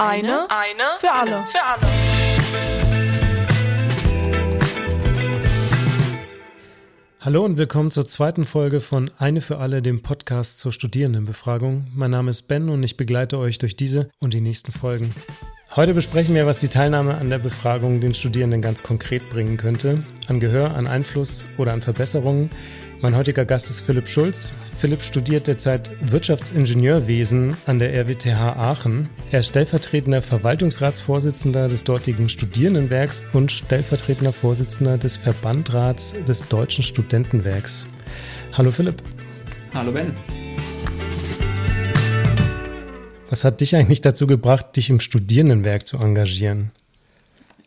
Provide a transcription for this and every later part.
Eine, eine für alle. Für alle. Hallo und willkommen zur zweiten Folge von Eine für alle, dem Podcast zur Studierendenbefragung. Mein Name ist Ben und ich begleite euch durch diese und die nächsten Folgen. Heute besprechen wir, was die Teilnahme an der Befragung den Studierenden ganz konkret bringen könnte. An Gehör, an Einfluss oder an Verbesserungen. Mein heutiger Gast ist Philipp Schulz. Philipp studiert derzeit Wirtschaftsingenieurwesen an der RWTH Aachen. Er ist stellvertretender Verwaltungsratsvorsitzender des dortigen Studierendenwerks und stellvertretender Vorsitzender des Verbandrats des Deutschen Studentenwerks. Hallo Philipp. Hallo Ben. Was hat dich eigentlich dazu gebracht, dich im Studierendenwerk zu engagieren?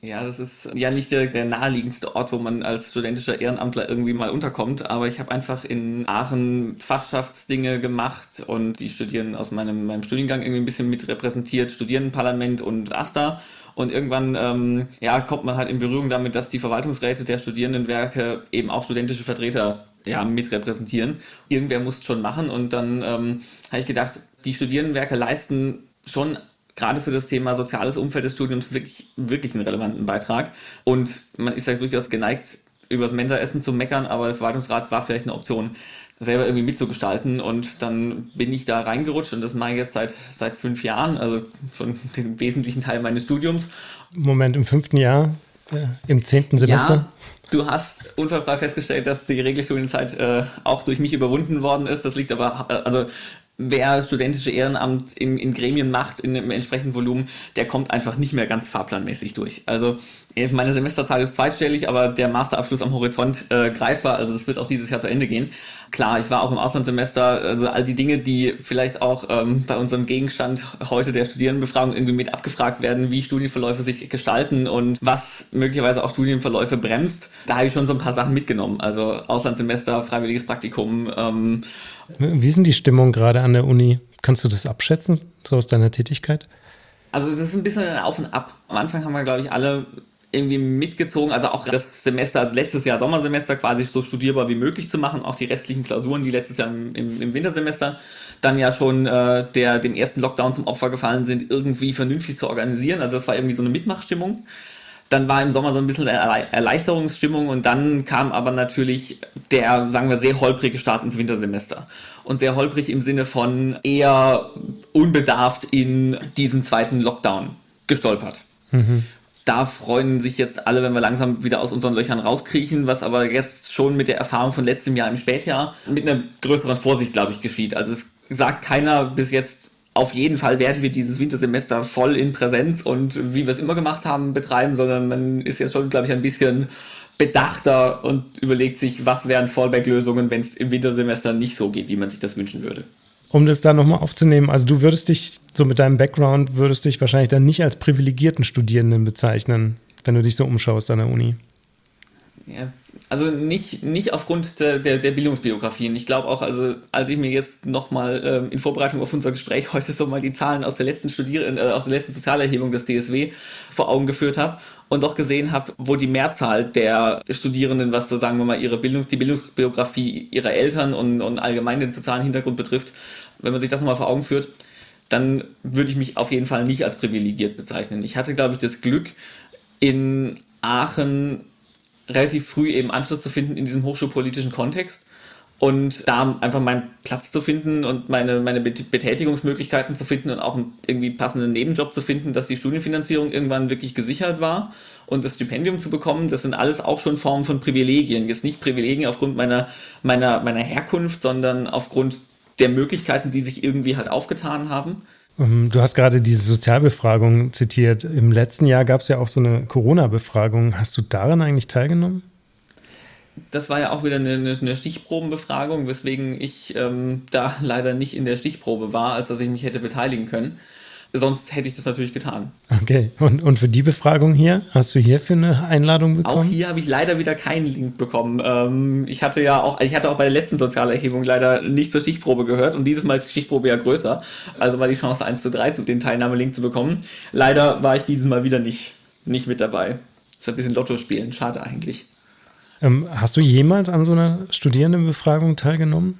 Ja, das ist ja nicht der, der, naheliegendste Ort, wo man als studentischer Ehrenamtler irgendwie mal unterkommt, aber ich habe einfach in Aachen Fachschaftsdinge gemacht und die Studierenden aus meinem, meinem Studiengang irgendwie ein bisschen mit repräsentiert, Studierendenparlament und AStA. Und irgendwann ähm, ja, kommt man halt in Berührung damit, dass die Verwaltungsräte der Studierendenwerke eben auch studentische Vertreter ja, mit repräsentieren. Irgendwer muss es schon machen und dann ähm, habe ich gedacht, die Studierendenwerke leisten schon gerade für das Thema soziales Umfeld des Studiums wirklich, wirklich einen relevanten Beitrag. Und man ist ja durchaus geneigt, über das Mensaessen zu meckern, aber der Verwaltungsrat war vielleicht eine Option, selber irgendwie mitzugestalten. Und dann bin ich da reingerutscht und das mache ich jetzt seit, seit fünf Jahren, also schon den wesentlichen Teil meines Studiums. Moment, im fünften Jahr, äh, im zehnten Semester? Ja, Du hast unfallfrei festgestellt, dass die Regelstudienzeit äh, auch durch mich überwunden worden ist. Das liegt aber, äh, also wer studentische Ehrenamt in, in Gremien macht, in einem entsprechenden Volumen, der kommt einfach nicht mehr ganz fahrplanmäßig durch. Also meine Semesterzahl ist zweitstellig, aber der Masterabschluss am Horizont äh, greifbar. Also es wird auch dieses Jahr zu Ende gehen. Klar, ich war auch im Auslandssemester, also all die Dinge, die vielleicht auch ähm, bei unserem Gegenstand heute der Studierendenbefragung irgendwie mit abgefragt werden, wie Studienverläufe sich gestalten und was möglicherweise auch Studienverläufe bremst. Da habe ich schon so ein paar Sachen mitgenommen. Also Auslandssemester, freiwilliges Praktikum. Ähm, wie sind die Stimmungen gerade an der Uni? Kannst du das abschätzen, so aus deiner Tätigkeit? Also das ist ein bisschen ein Auf und Ab. Am Anfang haben wir, glaube ich, alle irgendwie mitgezogen, also auch das Semester, also letztes Jahr Sommersemester quasi so studierbar wie möglich zu machen, auch die restlichen Klausuren, die letztes Jahr im, im, im Wintersemester dann ja schon äh, der dem ersten Lockdown zum Opfer gefallen sind, irgendwie vernünftig zu organisieren. Also das war irgendwie so eine Mitmachstimmung. Dann war im Sommer so ein bisschen Erleichterungsstimmung und dann kam aber natürlich der, sagen wir, sehr holprige Start ins Wintersemester. Und sehr holprig im Sinne von eher unbedarft in diesen zweiten Lockdown gestolpert. Mhm da freuen sich jetzt alle, wenn wir langsam wieder aus unseren Löchern rauskriechen, was aber jetzt schon mit der Erfahrung von letztem Jahr im Spätjahr mit einer größeren Vorsicht, glaube ich, geschieht. Also es sagt keiner bis jetzt, auf jeden Fall werden wir dieses Wintersemester voll in Präsenz und wie wir es immer gemacht haben, betreiben, sondern man ist jetzt schon, glaube ich, ein bisschen bedachter und überlegt sich, was wären Fallback-Lösungen, wenn es im Wintersemester nicht so geht, wie man sich das wünschen würde um das da nochmal aufzunehmen, also du würdest dich, so mit deinem Background, würdest dich wahrscheinlich dann nicht als privilegierten Studierenden bezeichnen, wenn du dich so umschaust an der Uni. Ja, also nicht, nicht aufgrund der, der, der Bildungsbiografien. Ich glaube auch, also als ich mir jetzt nochmal ähm, in Vorbereitung auf unser Gespräch heute so mal die Zahlen aus der letzten Studier äh, aus der letzten Sozialerhebung des DSW vor Augen geführt habe und auch gesehen habe, wo die Mehrzahl der Studierenden, was so sagen wir mal ihre Bildungs, die Bildungsbiografie ihrer Eltern und, und allgemein den sozialen Hintergrund betrifft, wenn man sich das nochmal vor Augen führt, dann würde ich mich auf jeden Fall nicht als privilegiert bezeichnen. Ich hatte, glaube ich, das Glück, in Aachen relativ früh eben Anschluss zu finden in diesem hochschulpolitischen Kontext und da einfach meinen Platz zu finden und meine, meine Betätigungsmöglichkeiten zu finden und auch einen irgendwie passenden Nebenjob zu finden, dass die Studienfinanzierung irgendwann wirklich gesichert war und das Stipendium zu bekommen, das sind alles auch schon Formen von Privilegien. Jetzt nicht Privilegien aufgrund meiner, meiner, meiner Herkunft, sondern aufgrund der Möglichkeiten, die sich irgendwie halt aufgetan haben. Ähm, du hast gerade diese Sozialbefragung zitiert. Im letzten Jahr gab es ja auch so eine Corona-Befragung. Hast du daran eigentlich teilgenommen? Das war ja auch wieder eine, eine Stichprobenbefragung, weswegen ich ähm, da leider nicht in der Stichprobe war, als dass ich mich hätte beteiligen können. Sonst hätte ich das natürlich getan. Okay, und, und für die Befragung hier, hast du hierfür eine Einladung bekommen? Auch hier habe ich leider wieder keinen Link bekommen. Ähm, ich hatte ja auch, ich hatte auch bei der letzten Sozialerhebung leider nicht zur Stichprobe gehört und dieses Mal ist die Stichprobe ja größer. Also war die Chance 1 zu 3, den Teilnahmelink zu bekommen. Leider war ich dieses Mal wieder nicht, nicht mit dabei. Das ist ein bisschen Lotto spielen, schade eigentlich. Ähm, hast du jemals an so einer Studierendenbefragung teilgenommen?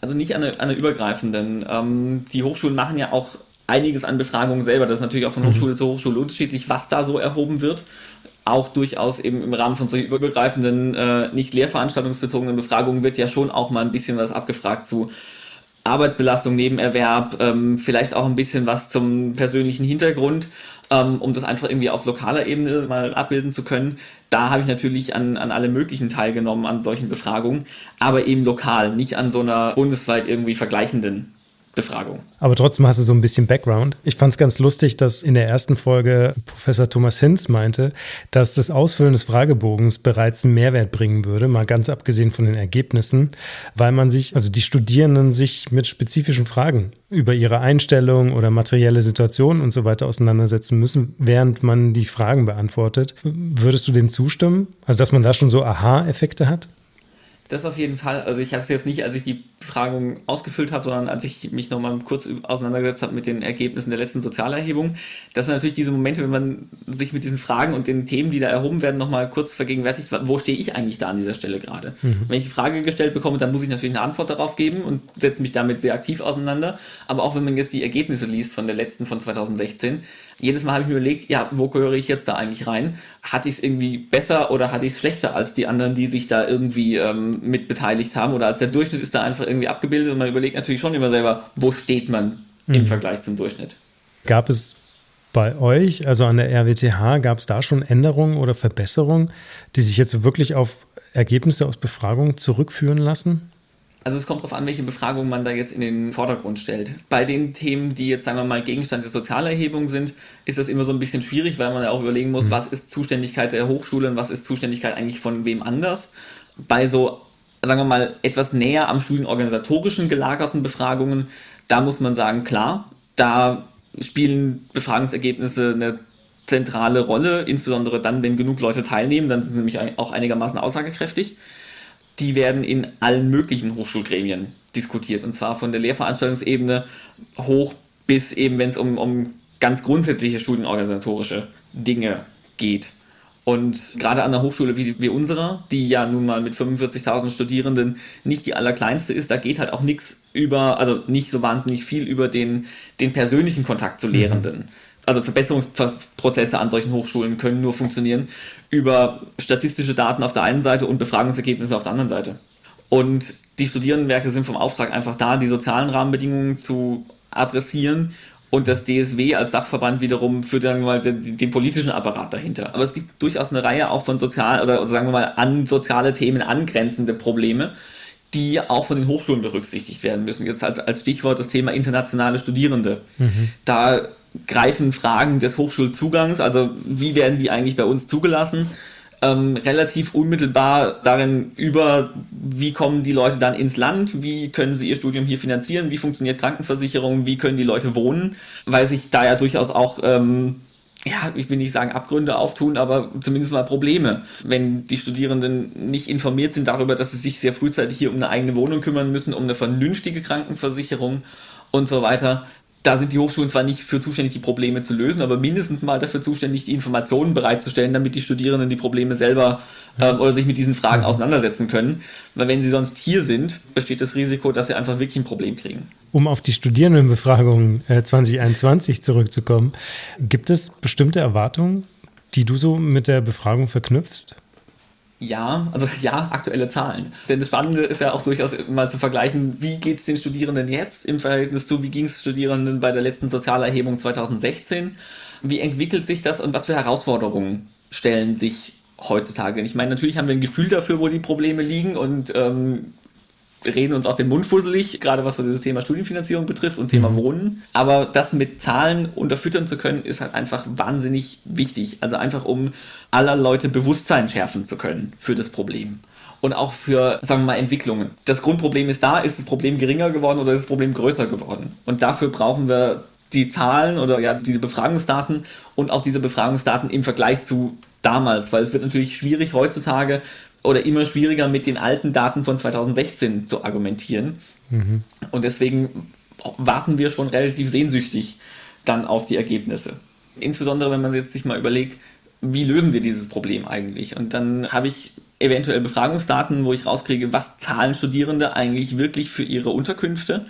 Also nicht an einer, an einer übergreifenden. Ähm, die Hochschulen machen ja auch einiges an Befragungen selber. Das ist natürlich auch von mhm. Hochschule zu Hochschule unterschiedlich, was da so erhoben wird. Auch durchaus eben im Rahmen von solchen übergreifenden, äh, nicht lehrveranstaltungsbezogenen Befragungen wird ja schon auch mal ein bisschen was abgefragt zu Arbeitsbelastung, Nebenerwerb, ähm, vielleicht auch ein bisschen was zum persönlichen Hintergrund, ähm, um das einfach irgendwie auf lokaler Ebene mal abbilden zu können. Da habe ich natürlich an, an alle möglichen teilgenommen, an solchen Befragungen, aber eben lokal, nicht an so einer bundesweit irgendwie vergleichenden Befragung. Aber trotzdem hast du so ein bisschen Background. Ich fand es ganz lustig, dass in der ersten Folge Professor Thomas Hinz meinte, dass das Ausfüllen des Fragebogens bereits einen Mehrwert bringen würde, mal ganz abgesehen von den Ergebnissen, weil man sich, also die Studierenden sich mit spezifischen Fragen über ihre Einstellung oder materielle Situation und so weiter auseinandersetzen müssen, während man die Fragen beantwortet. Würdest du dem zustimmen? Also, dass man da schon so Aha-Effekte hat? Das auf jeden Fall. Also ich hatte es jetzt nicht, als ich die Befragung ausgefüllt habe, sondern als ich mich nochmal kurz auseinandergesetzt habe mit den Ergebnissen der letzten Sozialerhebung. Das sind natürlich diese Momente, wenn man sich mit diesen Fragen und den Themen, die da erhoben werden, nochmal kurz vergegenwärtigt, wo stehe ich eigentlich da an dieser Stelle gerade. Mhm. Wenn ich die Frage gestellt bekomme, dann muss ich natürlich eine Antwort darauf geben und setze mich damit sehr aktiv auseinander. Aber auch wenn man jetzt die Ergebnisse liest von der letzten von 2016, jedes Mal habe ich mir überlegt, ja, wo gehöre ich jetzt da eigentlich rein? Hatte ich es irgendwie besser oder hatte ich es schlechter als die anderen, die sich da irgendwie ähm, mit beteiligt haben? Oder als der Durchschnitt ist da einfach irgendwie abgebildet und man überlegt natürlich schon immer selber, wo steht man mhm. im Vergleich zum Durchschnitt? Gab es bei euch, also an der RWTH, gab es da schon Änderungen oder Verbesserungen, die sich jetzt wirklich auf Ergebnisse aus Befragungen zurückführen lassen? Also es kommt darauf an, welche Befragung man da jetzt in den Vordergrund stellt. Bei den Themen, die jetzt, sagen wir mal, Gegenstand der Sozialerhebung sind, ist das immer so ein bisschen schwierig, weil man ja auch überlegen muss, mhm. was ist Zuständigkeit der Hochschule und was ist Zuständigkeit eigentlich von wem anders. Bei so, sagen wir mal, etwas näher am studienorganisatorischen gelagerten Befragungen, da muss man sagen, klar, da spielen Befragungsergebnisse eine zentrale Rolle, insbesondere dann, wenn genug Leute teilnehmen, dann sind sie nämlich auch einigermaßen aussagekräftig die werden in allen möglichen Hochschulgremien diskutiert. Und zwar von der Lehrveranstaltungsebene hoch bis eben, wenn es um, um ganz grundsätzliche studienorganisatorische Dinge geht. Und gerade an einer Hochschule wie, wie unserer, die ja nun mal mit 45.000 Studierenden nicht die allerkleinste ist, da geht halt auch nichts über, also nicht so wahnsinnig viel über den, den persönlichen Kontakt zu Lehrenden. Mhm also Verbesserungsprozesse an solchen Hochschulen können nur funktionieren über statistische Daten auf der einen Seite und Befragungsergebnisse auf der anderen Seite. Und die Studierendenwerke sind vom Auftrag einfach da, die sozialen Rahmenbedingungen zu adressieren und das DSW als Dachverband wiederum für dann mal den, den, politischen Apparat dahinter. Aber es gibt durchaus eine Reihe auch von sozial oder sagen wir mal an soziale Themen angrenzende Probleme, die auch von den Hochschulen berücksichtigt werden müssen. Jetzt als, als Stichwort das Thema internationale Studierende. Mhm. Da greifen Fragen des Hochschulzugangs, also wie werden die eigentlich bei uns zugelassen, ähm, relativ unmittelbar darin über, wie kommen die Leute dann ins Land, wie können sie ihr Studium hier finanzieren, wie funktioniert Krankenversicherung, wie können die Leute wohnen, weil sich da ja durchaus auch ähm, ja, ich will nicht sagen Abgründe auftun, aber zumindest mal Probleme, wenn die Studierenden nicht informiert sind darüber, dass sie sich sehr frühzeitig hier um eine eigene Wohnung kümmern müssen, um eine vernünftige Krankenversicherung und so weiter da sind die Hochschulen zwar nicht für zuständig, die Probleme zu lösen, aber mindestens mal dafür zuständig, die Informationen bereitzustellen, damit die Studierenden die Probleme selber ähm, oder sich mit diesen Fragen auseinandersetzen können. Weil wenn sie sonst hier sind, besteht das Risiko, dass sie einfach wirklich ein Problem kriegen. Um auf die Studierendenbefragung äh, 2021 zurückzukommen, gibt es bestimmte Erwartungen, die du so mit der Befragung verknüpfst? Ja, also ja, aktuelle Zahlen. Denn das Spannende ist ja auch durchaus mal zu vergleichen, wie geht es den Studierenden jetzt im Verhältnis zu, wie ging es Studierenden bei der letzten Sozialerhebung 2016? Wie entwickelt sich das und was für Herausforderungen stellen sich heutzutage? Ich meine, natürlich haben wir ein Gefühl dafür, wo die Probleme liegen und ähm, reden uns auch den Mund fusselig, gerade was so dieses Thema Studienfinanzierung betrifft und Thema mhm. Wohnen. Aber das mit Zahlen unterfüttern zu können, ist halt einfach wahnsinnig wichtig. Also einfach um aller Leute Bewusstsein schärfen zu können für das Problem. Und auch für, sagen wir mal, Entwicklungen. Das Grundproblem ist da, ist das Problem geringer geworden oder ist das Problem größer geworden? Und dafür brauchen wir die Zahlen oder ja, diese Befragungsdaten und auch diese Befragungsdaten im Vergleich zu damals, weil es wird natürlich schwierig heutzutage oder immer schwieriger mit den alten Daten von 2016 zu argumentieren. Mhm. Und deswegen warten wir schon relativ sehnsüchtig dann auf die Ergebnisse. Insbesondere wenn man jetzt sich mal überlegt, wie lösen wir dieses Problem eigentlich? Und dann habe ich eventuell Befragungsdaten, wo ich rauskriege, was zahlen Studierende eigentlich wirklich für ihre Unterkünfte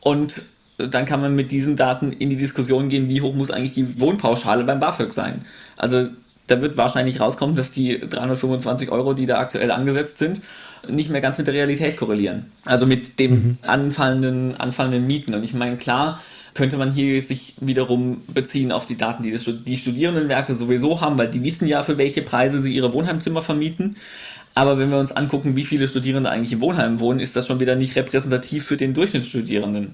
und dann kann man mit diesen Daten in die Diskussion gehen, wie hoch muss eigentlich die Wohnpauschale beim BAföG sein. Also da wird wahrscheinlich rauskommen, dass die 325 Euro, die da aktuell angesetzt sind, nicht mehr ganz mit der Realität korrelieren. Also mit dem mhm. anfallenden, anfallenden Mieten. Und ich meine, klar, könnte man hier sich wiederum beziehen auf die Daten, die die Studierendenwerke sowieso haben, weil die wissen ja, für welche Preise sie ihre Wohnheimzimmer vermieten. Aber wenn wir uns angucken, wie viele Studierende eigentlich im Wohnheim wohnen, ist das schon wieder nicht repräsentativ für den Durchschnittsstudierenden.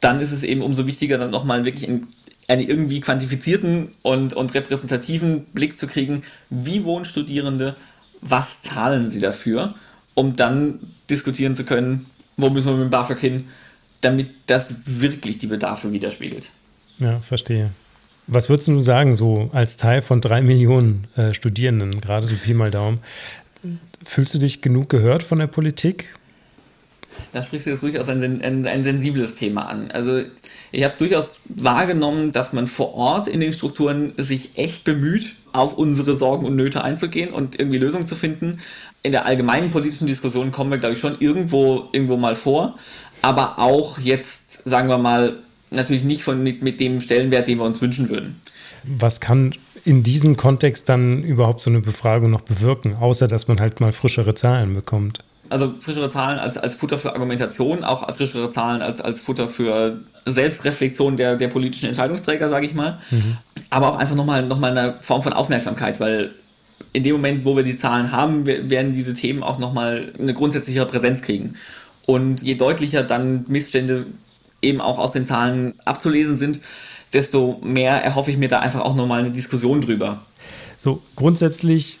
Dann ist es eben umso wichtiger, dann nochmal wirklich einen, einen irgendwie quantifizierten und, und repräsentativen Blick zu kriegen, wie wohnen Studierende, was zahlen sie dafür, um dann diskutieren zu können, wo müssen wir mit dem BAföG hin, damit das wirklich die Bedarfe widerspiegelt. Ja, verstehe. Was würdest du sagen, so als Teil von drei Millionen äh, Studierenden, gerade so Pi mal Daumen, fühlst du dich genug gehört von der Politik? Da sprichst du jetzt durchaus ein, ein, ein sensibles Thema an. Also ich habe durchaus wahrgenommen, dass man vor Ort in den Strukturen sich echt bemüht, auf unsere Sorgen und Nöte einzugehen und irgendwie Lösungen zu finden. In der allgemeinen politischen Diskussion kommen wir, glaube ich, schon irgendwo, irgendwo mal vor aber auch jetzt, sagen wir mal, natürlich nicht von, mit, mit dem Stellenwert, den wir uns wünschen würden. Was kann in diesem Kontext dann überhaupt so eine Befragung noch bewirken, außer dass man halt mal frischere Zahlen bekommt? Also frischere Zahlen als, als Futter für Argumentation, auch frischere Zahlen als, als Futter für Selbstreflexion der, der politischen Entscheidungsträger, sage ich mal. Mhm. Aber auch einfach nochmal noch mal eine Form von Aufmerksamkeit, weil in dem Moment, wo wir die Zahlen haben, werden diese Themen auch nochmal eine grundsätzlichere Präsenz kriegen. Und je deutlicher dann Missstände eben auch aus den Zahlen abzulesen sind, desto mehr erhoffe ich mir da einfach auch nochmal eine Diskussion drüber. So, grundsätzlich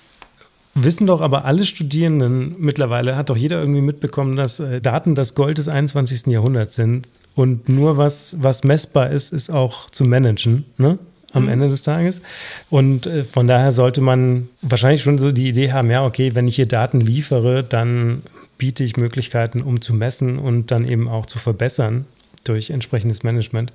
wissen doch aber alle Studierenden mittlerweile, hat doch jeder irgendwie mitbekommen, dass äh, Daten das Gold des 21. Jahrhunderts sind und nur was, was messbar ist, ist auch zu managen. Ne? am mhm. Ende des Tages. Und äh, von daher sollte man wahrscheinlich schon so die Idee haben, ja, okay, wenn ich hier Daten liefere, dann biete ich Möglichkeiten, um zu messen und dann eben auch zu verbessern durch entsprechendes Management.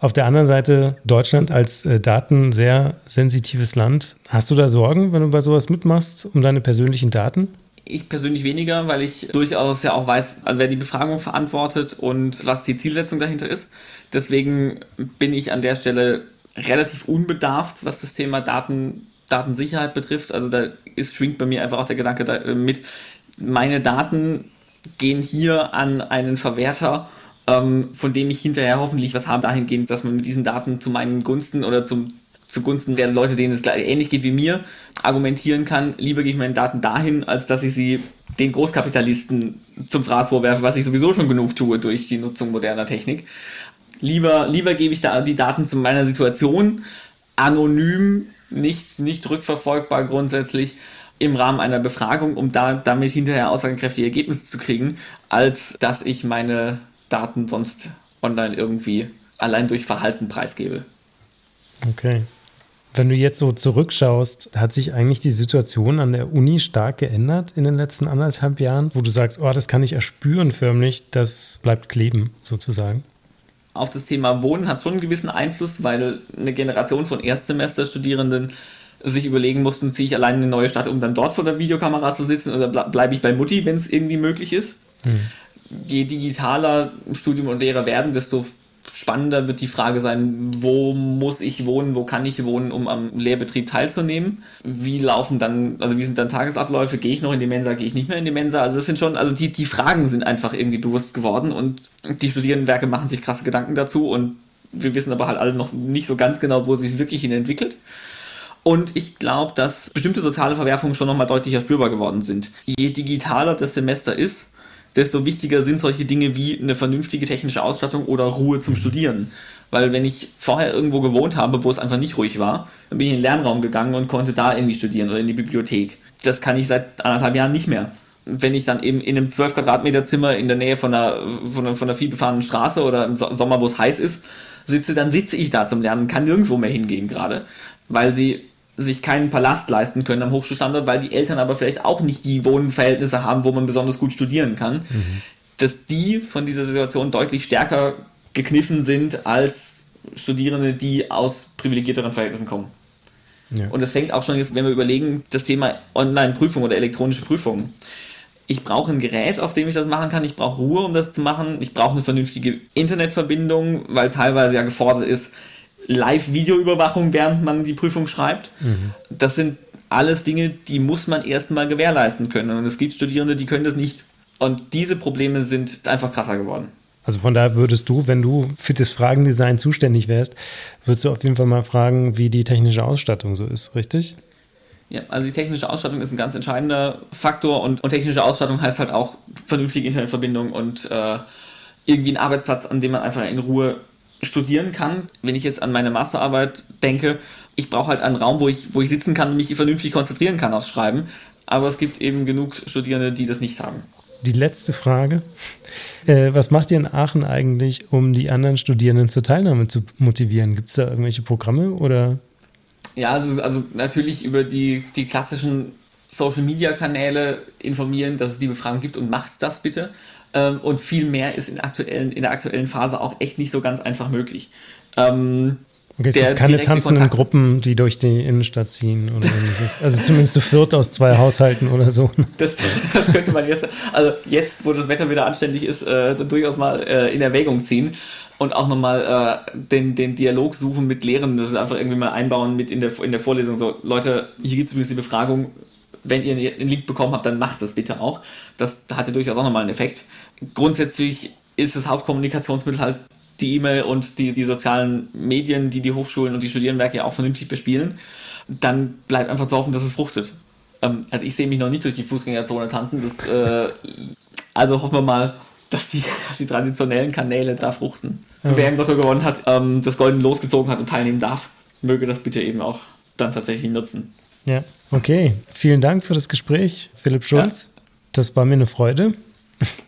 Auf der anderen Seite Deutschland als äh, Daten sehr sensitives Land. Hast du da Sorgen, wenn du bei sowas mitmachst, um deine persönlichen Daten? Ich persönlich weniger, weil ich durchaus ja auch weiß, also wer die Befragung verantwortet und was die Zielsetzung dahinter ist. Deswegen bin ich an der Stelle relativ unbedarft, was das Thema Daten, Datensicherheit betrifft. Also da ist, schwingt bei mir einfach auch der Gedanke da, äh, mit, meine Daten gehen hier an einen Verwerter, ähm, von dem ich hinterher hoffentlich was habe, dahingehend, dass man mit diesen Daten zu meinen Gunsten oder zum, zugunsten der Leute, denen es ähnlich geht wie mir, argumentieren kann. Lieber gebe ich meine Daten dahin, als dass ich sie den Großkapitalisten zum Fraß vorwerfe, was ich sowieso schon genug tue durch die Nutzung moderner Technik. Lieber, lieber gebe ich da die Daten zu meiner Situation anonym, nicht, nicht rückverfolgbar grundsätzlich im Rahmen einer Befragung, um da damit hinterher aussagekräftige Ergebnisse zu kriegen, als dass ich meine Daten sonst online irgendwie allein durch Verhalten preisgebe. Okay. Wenn du jetzt so zurückschaust, hat sich eigentlich die Situation an der Uni stark geändert in den letzten anderthalb Jahren, wo du sagst, oh, das kann ich erspüren förmlich, das bleibt kleben sozusagen? Auf das Thema Wohnen hat schon einen gewissen Einfluss, weil eine Generation von Erstsemesterstudierenden sich überlegen mussten, ziehe ich allein in eine neue Stadt, um dann dort vor der Videokamera zu sitzen oder bleibe ich bei Mutti, wenn es irgendwie möglich ist. Mhm. Je digitaler Studium und Lehrer werden, desto spannender wird die Frage sein, wo muss ich wohnen, wo kann ich wohnen, um am Lehrbetrieb teilzunehmen? Wie laufen dann, also wie sind dann Tagesabläufe? Gehe ich noch in die Mensa, gehe ich nicht mehr in die Mensa? Also das sind schon, also die, die Fragen sind einfach irgendwie bewusst geworden und die Studierendenwerke machen sich krasse Gedanken dazu und wir wissen aber halt alle noch nicht so ganz genau, wo sich wirklich hin entwickelt. Und ich glaube, dass bestimmte soziale Verwerfungen schon nochmal deutlicher spürbar geworden sind. Je digitaler das Semester ist, desto wichtiger sind solche Dinge wie eine vernünftige technische Ausstattung oder Ruhe zum Studieren. Weil wenn ich vorher irgendwo gewohnt habe, wo es einfach nicht ruhig war, dann bin ich in den Lernraum gegangen und konnte da irgendwie studieren oder in die Bibliothek. Das kann ich seit anderthalb Jahren nicht mehr. Wenn ich dann eben in einem 12 Quadratmeter Zimmer in der Nähe von einer, von einer, von einer vielbefahrenen Straße oder im Sommer, wo es heiß ist, sitze, dann sitze ich da zum Lernen, kann nirgendwo mehr hingehen gerade, weil sie sich keinen Palast leisten können am Hochschulstandort, weil die Eltern aber vielleicht auch nicht die Wohnverhältnisse haben, wo man besonders gut studieren kann, mhm. dass die von dieser Situation deutlich stärker gekniffen sind als Studierende, die aus privilegierteren Verhältnissen kommen. Ja. Und das fängt auch schon jetzt, wenn wir überlegen, das Thema Online-Prüfung oder elektronische Prüfung. ich brauche ein Gerät, auf dem ich das machen kann. Ich brauche Ruhe, um das zu machen. Ich brauche eine vernünftige Internetverbindung, weil teilweise ja gefordert ist, Live-Videoüberwachung, während man die Prüfung schreibt. Mhm. Das sind alles Dinge, die muss man erstmal gewährleisten können. Und es gibt Studierende, die können das nicht. Und diese Probleme sind einfach krasser geworden. Also von daher würdest du, wenn du für das Fragendesign zuständig wärst, würdest du auf jeden Fall mal fragen, wie die technische Ausstattung so ist, richtig? Ja, also die technische Ausstattung ist ein ganz entscheidender Faktor und, und technische Ausstattung heißt halt auch vernünftige Internetverbindung und äh, irgendwie ein Arbeitsplatz, an dem man einfach in Ruhe studieren kann. Wenn ich jetzt an meine Masterarbeit denke, ich brauche halt einen Raum, wo ich, wo ich sitzen kann und mich vernünftig konzentrieren kann aufs Schreiben. Aber es gibt eben genug Studierende, die das nicht haben. Die letzte Frage. Äh, was macht ihr in Aachen eigentlich, um die anderen Studierenden zur Teilnahme zu motivieren? Gibt es da irgendwelche Programme oder ja, also, also natürlich über die, die klassischen Social Media Kanäle informieren, dass es die Befragung gibt und macht das bitte. Ähm, und viel mehr ist in, aktuellen, in der aktuellen Phase auch echt nicht so ganz einfach möglich. Ähm, okay, es gibt keine tanzenden Kontakt. Gruppen, die durch die Innenstadt ziehen oder ähnliches. Also zumindest zu viert aus zwei Haushalten oder so. Das, das könnte man jetzt, also jetzt, wo das Wetter wieder anständig ist, äh, durchaus mal äh, in Erwägung ziehen und auch nochmal äh, den, den Dialog suchen mit Lehrenden, das ist einfach irgendwie mal einbauen mit in der, in der Vorlesung. So, Leute, hier gibt es übrigens die Befragung, wenn ihr einen Link bekommen habt, dann macht das bitte auch. Das hatte durchaus auch nochmal einen Effekt. Grundsätzlich ist das Hauptkommunikationsmittel halt die E-Mail und die, die sozialen Medien, die die Hochschulen und die Studierenwerke ja auch vernünftig bespielen. Dann bleibt einfach zu hoffen, dass es fruchtet. Ähm, also ich sehe mich noch nicht durch die Fußgängerzone tanzen. Das, äh, also hoffen wir mal, dass die, dass die traditionellen Kanäle da fruchten. Ja. Wer im Lotto gewonnen hat, ähm, das Golden losgezogen hat und teilnehmen darf, möge das bitte eben auch dann tatsächlich nutzen. Ja, okay. Vielen Dank für das Gespräch, Philipp Schulz. Ja. Das war mir eine Freude.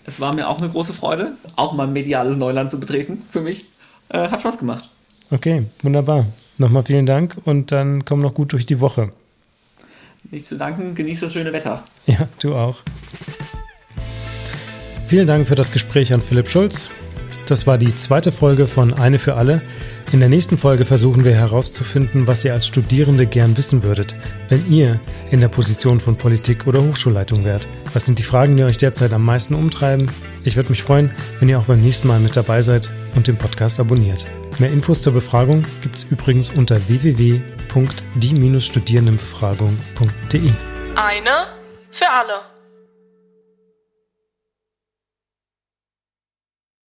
Es war mir auch eine große Freude, auch mal mediales Neuland zu betreten für mich. Äh, hat Spaß gemacht. Okay, wunderbar. Nochmal vielen Dank und dann komm noch gut durch die Woche. Nicht zu danken, genieß das schöne Wetter. Ja, du auch. Vielen Dank für das Gespräch an Philipp Schulz. Das war die zweite Folge von Eine für alle. In der nächsten Folge versuchen wir herauszufinden, was ihr als Studierende gern wissen würdet, wenn ihr in der Position von Politik oder Hochschulleitung wärt. Was sind die Fragen, die euch derzeit am meisten umtreiben? Ich würde mich freuen, wenn ihr auch beim nächsten Mal mit dabei seid und den Podcast abonniert. Mehr Infos zur Befragung gibt es übrigens unter www.die-studierendenbefragung.de. Eine für alle.